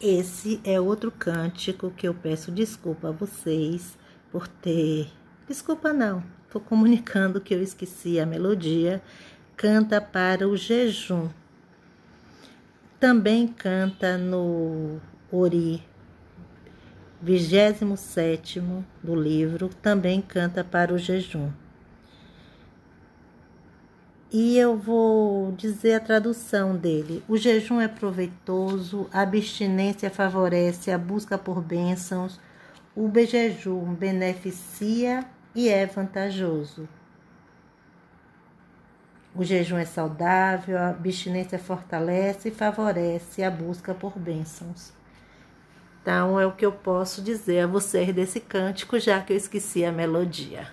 Esse é outro cântico que eu peço desculpa a vocês por ter. Desculpa, não, estou comunicando que eu esqueci a melodia. Canta para o jejum. Também canta no Ori 27 do livro, também canta para o jejum. E eu vou dizer a tradução dele. O jejum é proveitoso, a abstinência favorece a busca por bênçãos, o jejum beneficia e é vantajoso. O jejum é saudável, a abstinência fortalece e favorece a busca por bênçãos. Então é o que eu posso dizer a vocês desse cântico, já que eu esqueci a melodia.